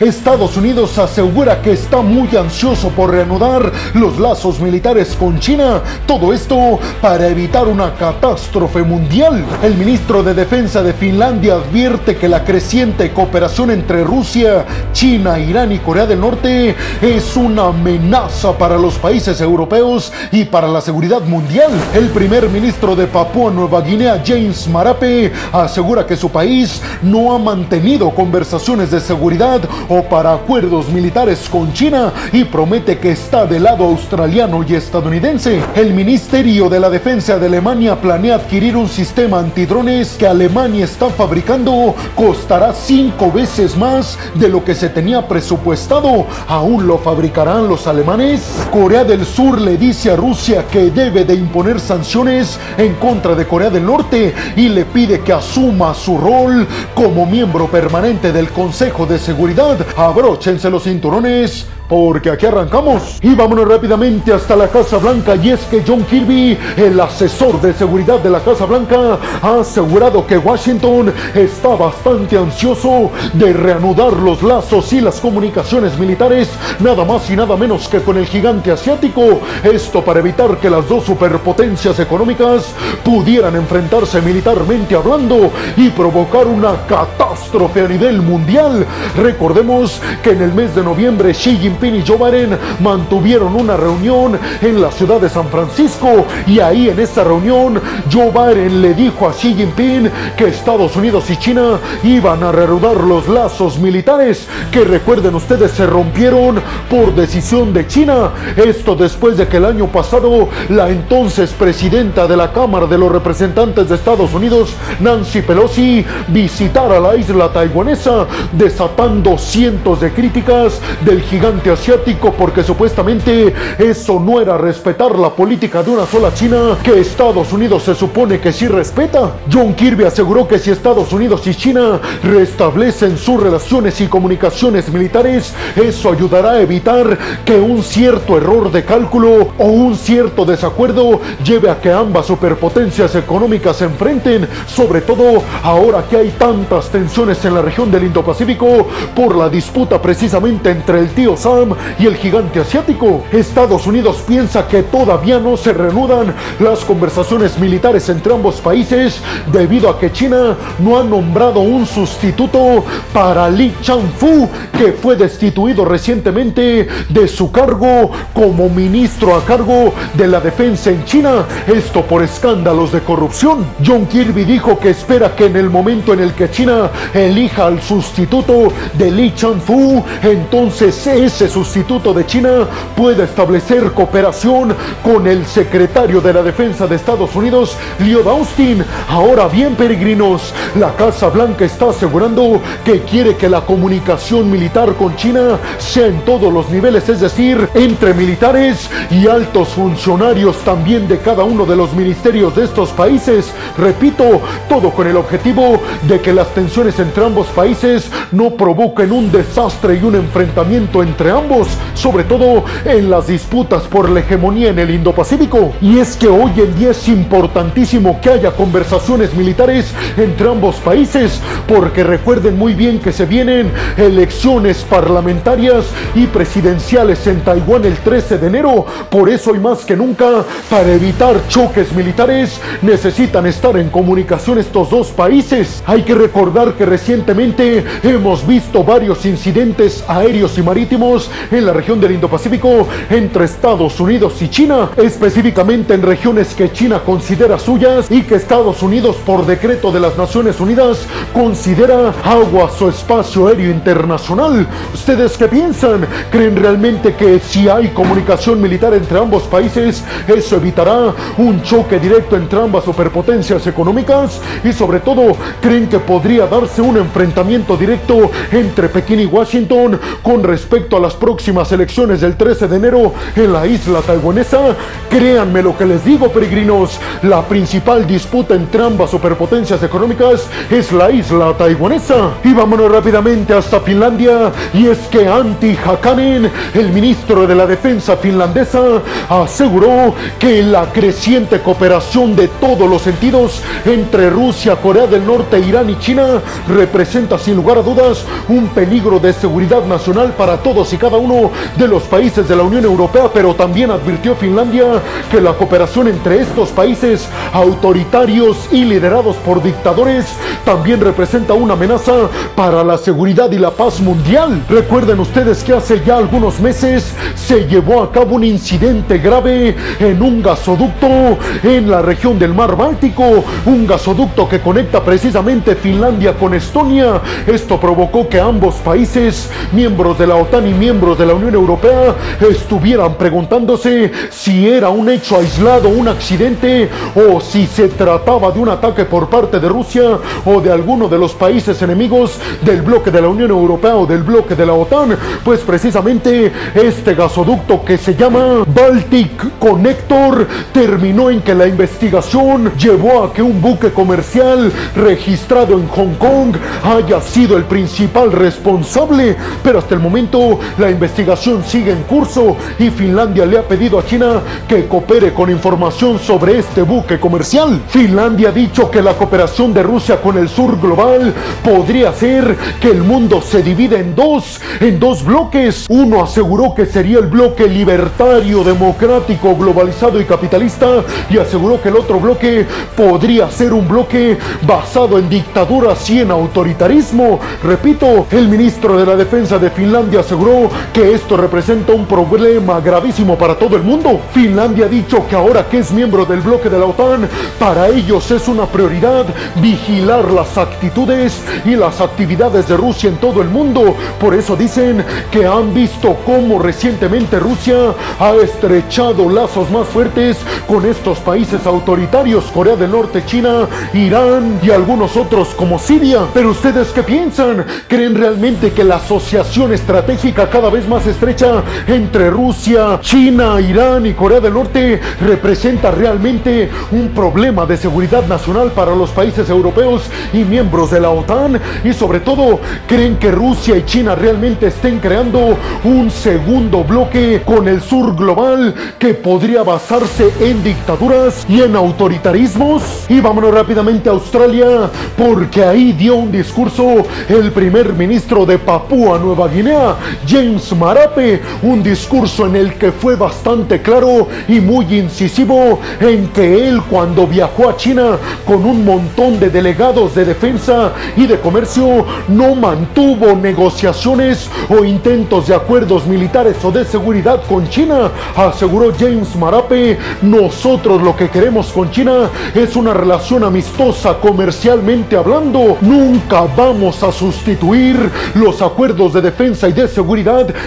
Estados Unidos asegura que está muy ansioso por reanudar los lazos militares con China, todo esto para evitar una catástrofe mundial. El ministro de Defensa de Finlandia advierte que la creciente cooperación entre Rusia, China, Irán y Corea del Norte es una amenaza para los países europeos y para la seguridad mundial. El primer ministro de Papúa Nueva Guinea, James Marape, asegura que su país no ha mantenido conversaciones de seguridad o para acuerdos militares con China y promete que está del lado australiano y estadounidense. El Ministerio de la Defensa de Alemania planea adquirir un sistema antidrones que Alemania está fabricando costará cinco veces más de lo que se tenía presupuestado. ¿Aún lo fabricarán los alemanes? Corea del Sur le dice a Rusia que debe de imponer sanciones en contra de Corea del Norte y le pide que asuma su rol como miembro permanente del Consejo de Seguridad abróchense los cinturones porque aquí arrancamos. Y vámonos rápidamente hasta la Casa Blanca. Y es que John Kirby, el asesor de seguridad de la Casa Blanca, ha asegurado que Washington está bastante ansioso de reanudar los lazos y las comunicaciones militares, nada más y nada menos que con el gigante asiático. Esto para evitar que las dos superpotencias económicas pudieran enfrentarse militarmente hablando y provocar una catástrofe a nivel mundial. Recordemos que en el mes de noviembre Xi Jinping y Joe Biden mantuvieron una reunión en la ciudad de San Francisco y ahí en esa reunión Joe Biden le dijo a Xi Jinping que Estados Unidos y China iban a reanudar los lazos militares que recuerden ustedes se rompieron por decisión de China. Esto después de que el año pasado la entonces presidenta de la Cámara de los Representantes de Estados Unidos, Nancy Pelosi, visitara la isla taiwanesa desatando cientos de críticas del gigante asiático porque supuestamente eso no era respetar la política de una sola China que Estados Unidos se supone que sí respeta. John Kirby aseguró que si Estados Unidos y China restablecen sus relaciones y comunicaciones militares, eso ayudará a evitar que un cierto error de cálculo o un cierto desacuerdo lleve a que ambas superpotencias económicas se enfrenten, sobre todo ahora que hay tantas tensiones en la región del Indo-Pacífico por la disputa precisamente entre el tío Sam y el gigante asiático. Estados Unidos piensa que todavía no se reanudan las conversaciones militares entre ambos países debido a que China no ha nombrado un sustituto para Li Changfu, que fue destituido recientemente de su cargo como ministro a cargo de la defensa en China, esto por escándalos de corrupción. John Kirby dijo que espera que en el momento en el que China elija al sustituto de Li Changfu, entonces ese sustituto de China puede establecer cooperación con el secretario de la Defensa de Estados Unidos, Lloyd Austin. Ahora bien, peregrinos, la Casa Blanca está asegurando que quiere que la comunicación militar con China sea en todos los niveles, es decir, entre militares y altos funcionarios también de cada uno de los ministerios de estos países. Repito, todo con el objetivo de que las tensiones entre ambos países no provoquen un desastre y un enfrentamiento entre ambos sobre todo en las disputas por la hegemonía en el Indo-Pacífico. Y es que hoy en día es importantísimo que haya conversaciones militares entre ambos países, porque recuerden muy bien que se vienen elecciones parlamentarias y presidenciales en Taiwán el 13 de enero. Por eso hoy más que nunca, para evitar choques militares, necesitan estar en comunicación estos dos países. Hay que recordar que recientemente hemos visto varios incidentes aéreos y marítimos en la región del Indo-Pacífico entre Estados Unidos y China, específicamente en regiones que China considera suyas y que Estados Unidos por decreto de las Naciones Unidas considera aguas o espacio aéreo internacional. ¿Ustedes qué piensan? ¿Creen realmente que si hay comunicación militar entre ambos países, eso evitará un choque directo entre ambas superpotencias económicas? Y sobre todo, ¿creen que podría darse un enfrentamiento directo entre Pekín y Washington con respecto a la las próximas elecciones del 13 de enero en la isla taiwanesa. Créanme lo que les digo, peregrinos, la principal disputa entre ambas superpotencias económicas es la isla taiwanesa. Y vámonos rápidamente hasta Finlandia, y es que Antti Hakanen, el ministro de la defensa finlandesa, aseguró que la creciente cooperación de todos los sentidos entre Rusia, Corea del Norte, Irán y China representa sin lugar a dudas un peligro de seguridad nacional para todos y cada uno de los países de la Unión Europea, pero también advirtió Finlandia que la cooperación entre estos países autoritarios y liderados por dictadores también representa una amenaza para la seguridad y la paz mundial. Recuerden ustedes que hace ya algunos meses se llevó a cabo un incidente grave en un gasoducto en la región del mar Báltico, un gasoducto que conecta precisamente Finlandia con Estonia. Esto provocó que ambos países, miembros de la OTAN y miembros de la Unión Europea, estuvieran preguntándose si era un hecho aislado, un accidente, o si se trataba de un ataque por parte de Rusia o de alguno de los países enemigos del bloque de la Unión Europea o del bloque de la OTAN. Pues precisamente este gasoducto que se llama Baltic Connector terminó en que la investigación llevó a que un buque comercial registrado en Hong Kong haya sido el principal responsable, pero hasta el momento la investigación sigue en curso y Finlandia le ha pedido a China que coopere con información sobre este buque comercial. Finlandia ha dicho que la cooperación de Rusia con el sur global podría hacer que el mundo se divida en dos, en dos bloques. Uno aseguró que sería el bloque libertario, democrático, globalizado y capitalista y aseguró que el otro bloque podría ser un bloque basado en dictaduras y en autoritarismo. Repito, el ministro de la Defensa de Finlandia aseguró que esto representa un problema gravísimo para todo el mundo. Finlandia ha dicho que ahora que es miembro del bloque de la OTAN, para ellos es una prioridad vigilar las actitudes y las actividades de Rusia en todo el mundo. Por eso dicen que han visto cómo recientemente Rusia ha estrechado lazos más fuertes con estos países autoritarios, Corea del Norte, China, Irán y algunos otros como Siria. Pero ustedes qué piensan? ¿Creen realmente que la asociación estratégica cada vez más estrecha entre Rusia, China, Irán y Corea del Norte representa realmente un problema de seguridad nacional para los países europeos y miembros de la OTAN? Y sobre todo, ¿creen que Rusia y China realmente estén creando un segundo bloque con el sur global que podría basarse en dictaduras y en autoritarismos? Y vámonos rápidamente a Australia, porque ahí dio un discurso el primer ministro de Papúa Nueva Guinea, James Marape, un discurso en el que fue bastante claro y muy incisivo en que él cuando viajó a China con un montón de delegados de defensa y de comercio no mantuvo negociaciones o intentos de acuerdos militares o de seguridad con China, aseguró James Marape, nosotros lo que queremos con China es una relación amistosa comercialmente hablando, nunca vamos a sustituir los acuerdos de defensa y de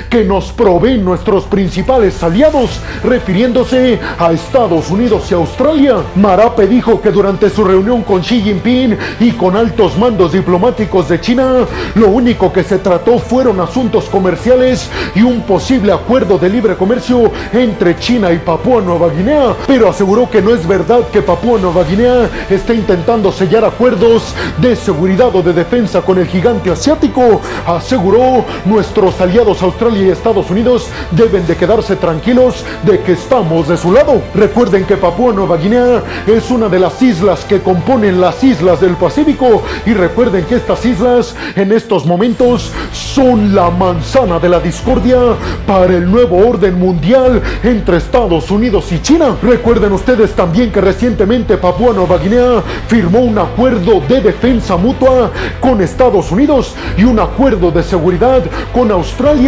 que nos proveen nuestros principales aliados, refiriéndose a Estados Unidos y Australia. Marape dijo que durante su reunión con Xi Jinping y con altos mandos diplomáticos de China, lo único que se trató fueron asuntos comerciales y un posible acuerdo de libre comercio entre China y Papúa Nueva Guinea, pero aseguró que no es verdad que Papúa Nueva Guinea esté intentando sellar acuerdos de seguridad o de defensa con el gigante asiático. Aseguró, nuestros aliados Australia y Estados Unidos deben de quedarse tranquilos de que estamos de su lado. Recuerden que Papúa Nueva Guinea es una de las islas que componen las islas del Pacífico y recuerden que estas islas en estos momentos son la manzana de la discordia para el nuevo orden mundial entre Estados Unidos y China. Recuerden ustedes también que recientemente Papúa Nueva Guinea firmó un acuerdo de defensa mutua con Estados Unidos y un acuerdo de seguridad con Australia.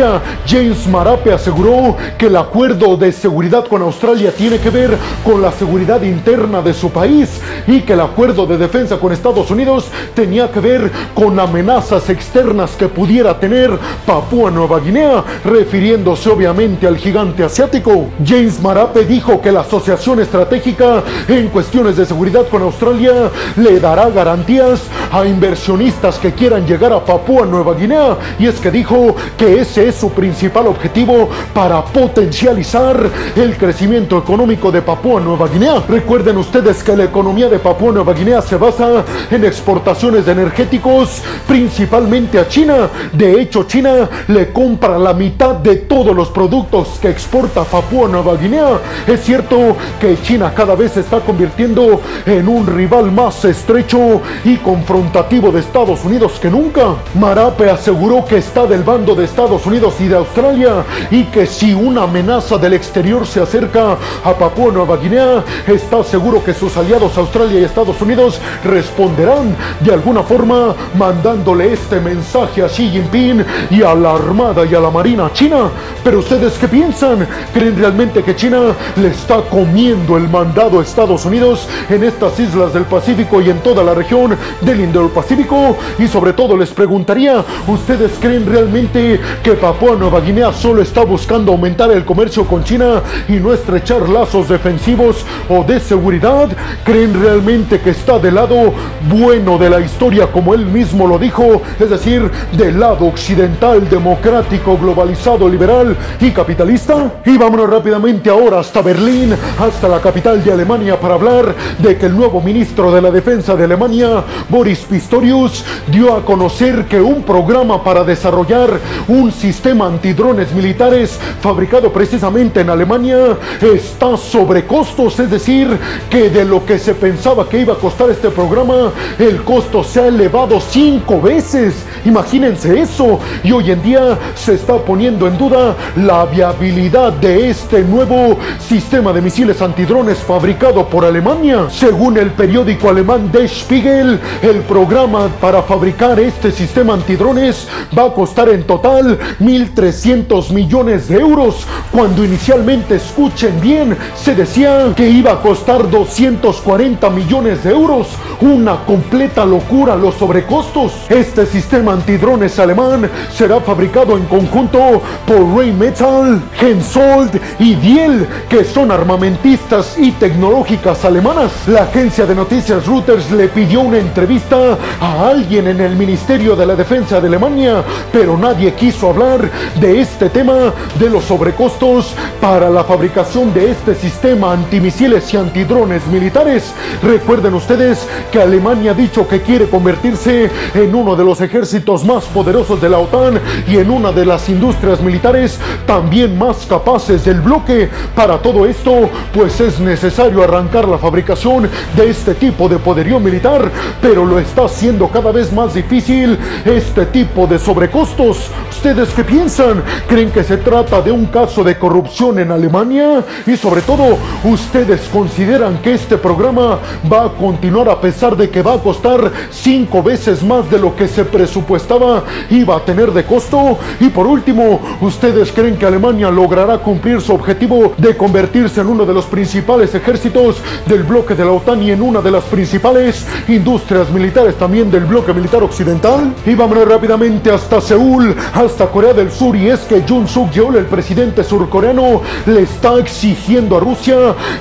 James Marape aseguró que el acuerdo de seguridad con Australia tiene que ver con la seguridad interna de su país y que el acuerdo de defensa con Estados Unidos tenía que ver con amenazas externas que pudiera tener Papúa Nueva Guinea, refiriéndose obviamente al gigante asiático. James Marape dijo que la asociación estratégica en cuestiones de seguridad con Australia le dará garantías a inversionistas que quieran llegar a Papúa Nueva Guinea y es que dijo que ese es su principal objetivo para potencializar el crecimiento económico de Papúa Nueva Guinea. Recuerden ustedes que la economía de Papúa Nueva Guinea se basa en exportaciones de energéticos, principalmente a China. De hecho, China le compra la mitad de todos los productos que exporta Papúa Nueva Guinea. Es cierto que China cada vez se está convirtiendo en un rival más estrecho y confrontativo de Estados Unidos que nunca. Marape aseguró que está del bando de Estados Unidos y de Australia y que si una amenaza del exterior se acerca a Papúa Nueva Guinea, está seguro que sus aliados Australia y Estados Unidos responderán de alguna forma mandándole este mensaje a Xi Jinping y a la Armada y a la Marina china. Pero ustedes qué piensan? ¿Creen realmente que China le está comiendo el mandado a Estados Unidos en estas islas del Pacífico y en toda la región del Indo-Pacífico? Y sobre todo les preguntaría, ¿ustedes creen realmente que Papua Nueva Guinea solo está buscando aumentar el comercio con China y no estrechar lazos defensivos o de seguridad? ¿Creen realmente que está del lado bueno de la historia como él mismo lo dijo? Es decir, del lado occidental, democrático, globalizado, liberal y capitalista? Y vámonos rápidamente ahora hasta Berlín, hasta la capital de Alemania para hablar de que el nuevo ministro de la Defensa de Alemania, Boris Pistorius, dio a conocer que un programa para desarrollar un sistema antidrones militares fabricado precisamente en Alemania está sobre costos, es decir, que de lo que se pensaba que iba a costar este programa, el costo se ha elevado cinco veces. Imagínense eso. Y hoy en día se está poniendo en duda la viabilidad de este nuevo sistema de misiles antidrones fabricado por Alemania. Según el periódico alemán Der Spiegel, el programa para fabricar este sistema antidrones va a costar en total 1.300 millones de euros, cuando inicialmente, escuchen bien, se decía que iba a costar 240 millones de euros. Una completa locura los sobrecostos. Este sistema antidrones alemán será fabricado en conjunto por Rheinmetall, Hensoldt y Diel, que son armamentistas y tecnológicas alemanas. La agencia de noticias Reuters le pidió una entrevista a alguien en el Ministerio de la Defensa de Alemania, pero nadie quiso hablar de este tema de los sobrecostos para la fabricación de este sistema antimisiles y antidrones militares. Recuerden ustedes que Alemania ha dicho que quiere convertirse en uno de los ejércitos más poderosos de la OTAN y en una de las industrias militares también más capaces del bloque. Para todo esto, pues es necesario arrancar la fabricación de este tipo de poderío militar, pero lo está haciendo cada vez más difícil este tipo de sobrecostos. ¿Ustedes qué piensan? ¿Creen que se trata de un caso de corrupción en Alemania? Y sobre todo, ¿ustedes consideran que este programa va a continuar a pesar de que va a costar cinco veces más de lo que se presupuestaba y va a tener de costo? Y por último, ¿ustedes creen que Alemania logrará cumplir su objetivo de convertirse en uno de los principales ejércitos del bloque de la OTAN y en una de las principales industrias militares también del bloque militar occidental? Y vámonos rápidamente hasta Seúl, hasta Corea del Sur, y es que Jun Suk Yeol, el presidente surcoreano, le está exigiendo a Rusia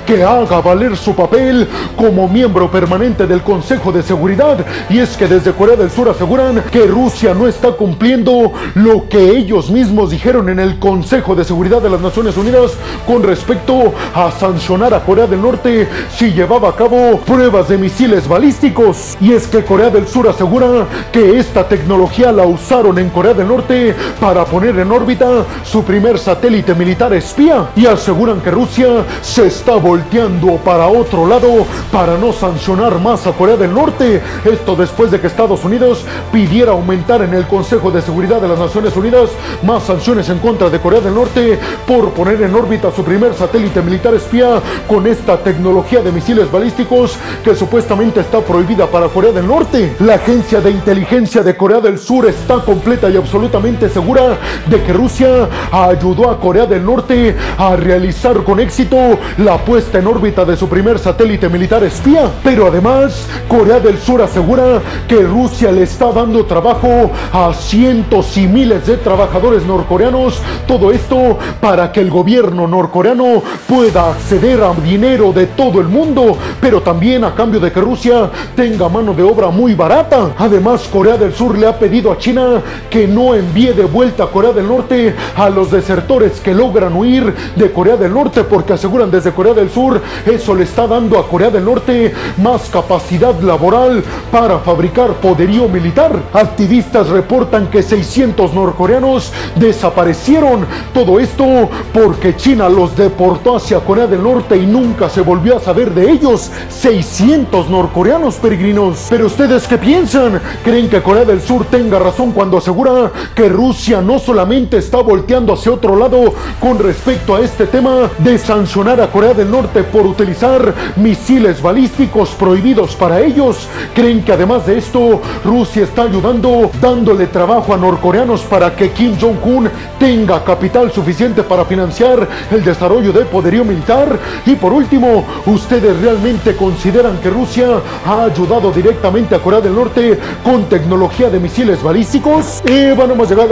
que haga valer su papel como miembro permanente del Consejo de Seguridad. Y es que desde Corea del Sur aseguran que Rusia no está cumpliendo lo que ellos mismos dijeron en el Consejo de Seguridad de las Naciones Unidas con respecto a sancionar a Corea del Norte si llevaba a cabo pruebas de misiles balísticos. Y es que Corea del Sur asegura que esta tecnología la usaron en Corea del Norte para poner en órbita su primer satélite militar espía. Y aseguran que Rusia se está volteando para otro lado para no sancionar más a Corea del Norte. Esto después de que Estados Unidos pidiera aumentar en el Consejo de Seguridad de las Naciones Unidas más sanciones en contra de Corea del Norte por poner en órbita su primer satélite militar espía con esta tecnología de misiles balísticos que supuestamente está prohibida para Corea del Norte. La agencia de inteligencia de Corea del Sur está completa y absolutamente segura de que Rusia ayudó a Corea del Norte a realizar con éxito la puesta en órbita de su primer satélite militar espía. Pero además, Corea del Sur asegura que Rusia le está dando trabajo a cientos y miles de trabajadores norcoreanos. Todo esto para que el gobierno norcoreano pueda acceder a dinero de todo el mundo, pero también a cambio de que Rusia tenga mano de obra muy barata. Además, Corea del Sur le ha pedido a China que no envíe de vuelta a Corea del Norte a los desertores que logran huir de Corea del Norte porque aseguran desde Corea del Sur eso le está dando a Corea del Norte más capacidad laboral para fabricar poderío militar. Activistas reportan que 600 norcoreanos desaparecieron. Todo esto porque China los deportó hacia Corea del Norte y nunca se volvió a saber de ellos. 600 norcoreanos peregrinos. Pero ustedes qué piensan? ¿Creen que Corea del Sur tenga razón cuando asegura que Rusia no solamente está volteando hacia otro lado con respecto a este tema de sancionar a Corea del Norte por utilizar misiles balísticos prohibidos para ellos? ¿Creen que además de esto Rusia está ayudando dándole trabajo a norcoreanos para que Kim Jong-un tenga capital suficiente para financiar el desarrollo de poderío militar? Y por último, ¿ustedes realmente consideran que Rusia ha ayudado directamente a Corea del Norte con tecnología de misiles balísticos? Y bueno, hemos llegado